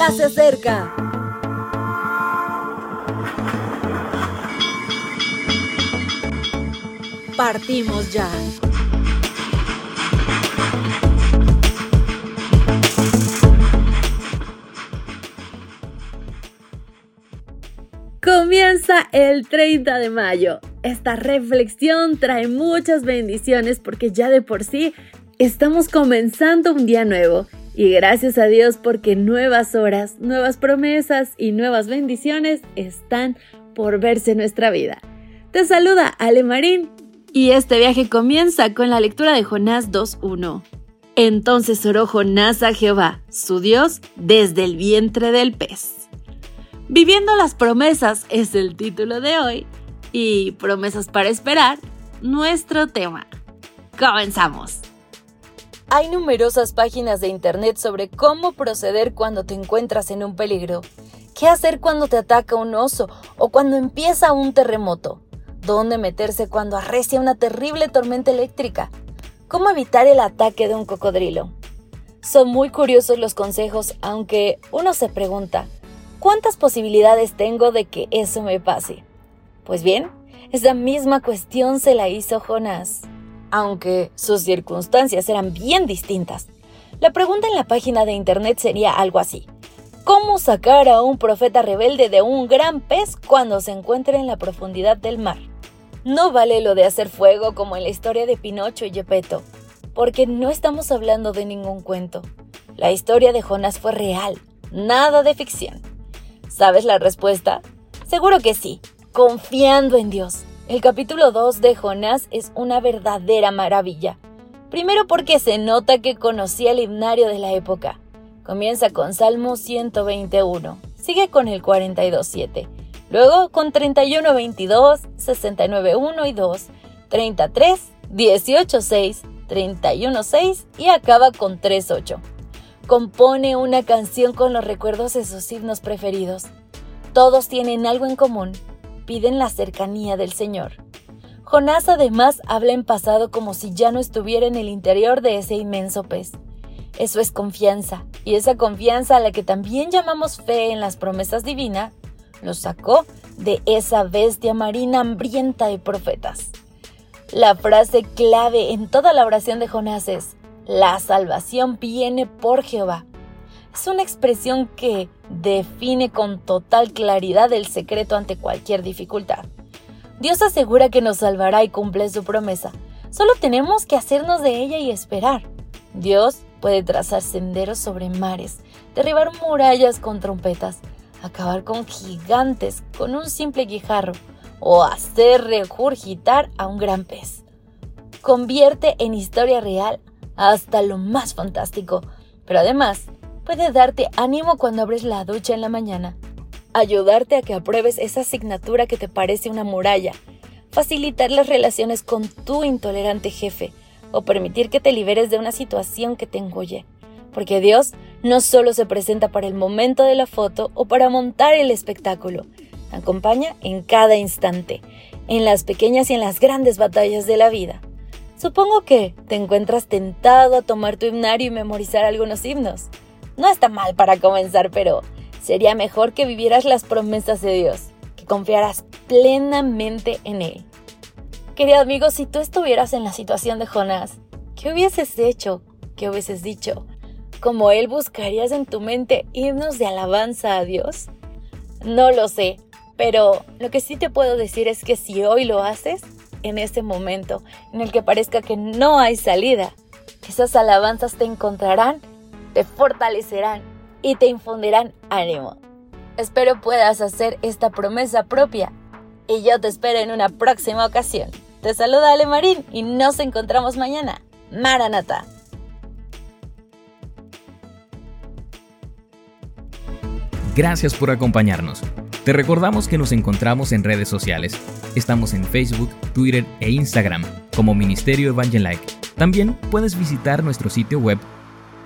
ya se acerca. Partimos ya. Comienza el 30 de mayo. Esta reflexión trae muchas bendiciones porque ya de por sí estamos comenzando un día nuevo. Y gracias a Dios porque nuevas horas, nuevas promesas y nuevas bendiciones están por verse en nuestra vida. Te saluda Ale Marín y este viaje comienza con la lectura de Jonás 2.1. Entonces oró Jonás a Jehová, su Dios, desde el vientre del pez. Viviendo las promesas es el título de hoy y promesas para esperar, nuestro tema. Comenzamos. Hay numerosas páginas de internet sobre cómo proceder cuando te encuentras en un peligro, qué hacer cuando te ataca un oso o cuando empieza un terremoto, dónde meterse cuando arrecia una terrible tormenta eléctrica, cómo evitar el ataque de un cocodrilo. Son muy curiosos los consejos, aunque uno se pregunta, ¿Cuántas posibilidades tengo de que eso me pase? Pues bien, esa misma cuestión se la hizo Jonás, aunque sus circunstancias eran bien distintas. La pregunta en la página de internet sería algo así. ¿Cómo sacar a un profeta rebelde de un gran pez cuando se encuentre en la profundidad del mar? No vale lo de hacer fuego como en la historia de Pinocho y Gepetto, porque no estamos hablando de ningún cuento. La historia de Jonás fue real, nada de ficción. ¿Sabes la respuesta? Seguro que sí, confiando en Dios. El capítulo 2 de Jonás es una verdadera maravilla. Primero porque se nota que conocía el himnario de la época. Comienza con Salmo 121, sigue con el 42.7, luego con 31.22, 69.1 y 2, 33, 18.6, 31.6 y acaba con 3.8 compone una canción con los recuerdos de sus himnos preferidos. Todos tienen algo en común, piden la cercanía del Señor. Jonás además habla en pasado como si ya no estuviera en el interior de ese inmenso pez. Eso es confianza, y esa confianza a la que también llamamos fe en las promesas divinas, lo sacó de esa bestia marina hambrienta de profetas. La frase clave en toda la oración de Jonás es, la salvación viene por Jehová. Es una expresión que define con total claridad el secreto ante cualquier dificultad. Dios asegura que nos salvará y cumple su promesa. Solo tenemos que hacernos de ella y esperar. Dios puede trazar senderos sobre mares, derribar murallas con trompetas, acabar con gigantes con un simple guijarro o hacer regurgitar a un gran pez. Convierte en historia real hasta lo más fantástico, pero además puede darte ánimo cuando abres la ducha en la mañana, ayudarte a que apruebes esa asignatura que te parece una muralla, facilitar las relaciones con tu intolerante jefe o permitir que te liberes de una situación que te engulle. Porque Dios no solo se presenta para el momento de la foto o para montar el espectáculo, acompaña en cada instante, en las pequeñas y en las grandes batallas de la vida. Supongo que te encuentras tentado a tomar tu himnario y memorizar algunos himnos. No está mal para comenzar, pero sería mejor que vivieras las promesas de Dios, que confiaras plenamente en Él. Querido amigo, si tú estuvieras en la situación de Jonás, ¿qué hubieses hecho? ¿Qué hubieses dicho? ¿Como Él buscarías en tu mente himnos de alabanza a Dios? No lo sé, pero lo que sí te puedo decir es que si hoy lo haces, en ese momento en el que parezca que no hay salida. Esas alabanzas te encontrarán, te fortalecerán y te infundirán ánimo. Espero puedas hacer esta promesa propia y yo te espero en una próxima ocasión. Te saluda Ale Marín y nos encontramos mañana. Maranata. Gracias por acompañarnos. Te recordamos que nos encontramos en redes sociales. Estamos en Facebook, Twitter e Instagram como Ministerio Evangelike. También puedes visitar nuestro sitio web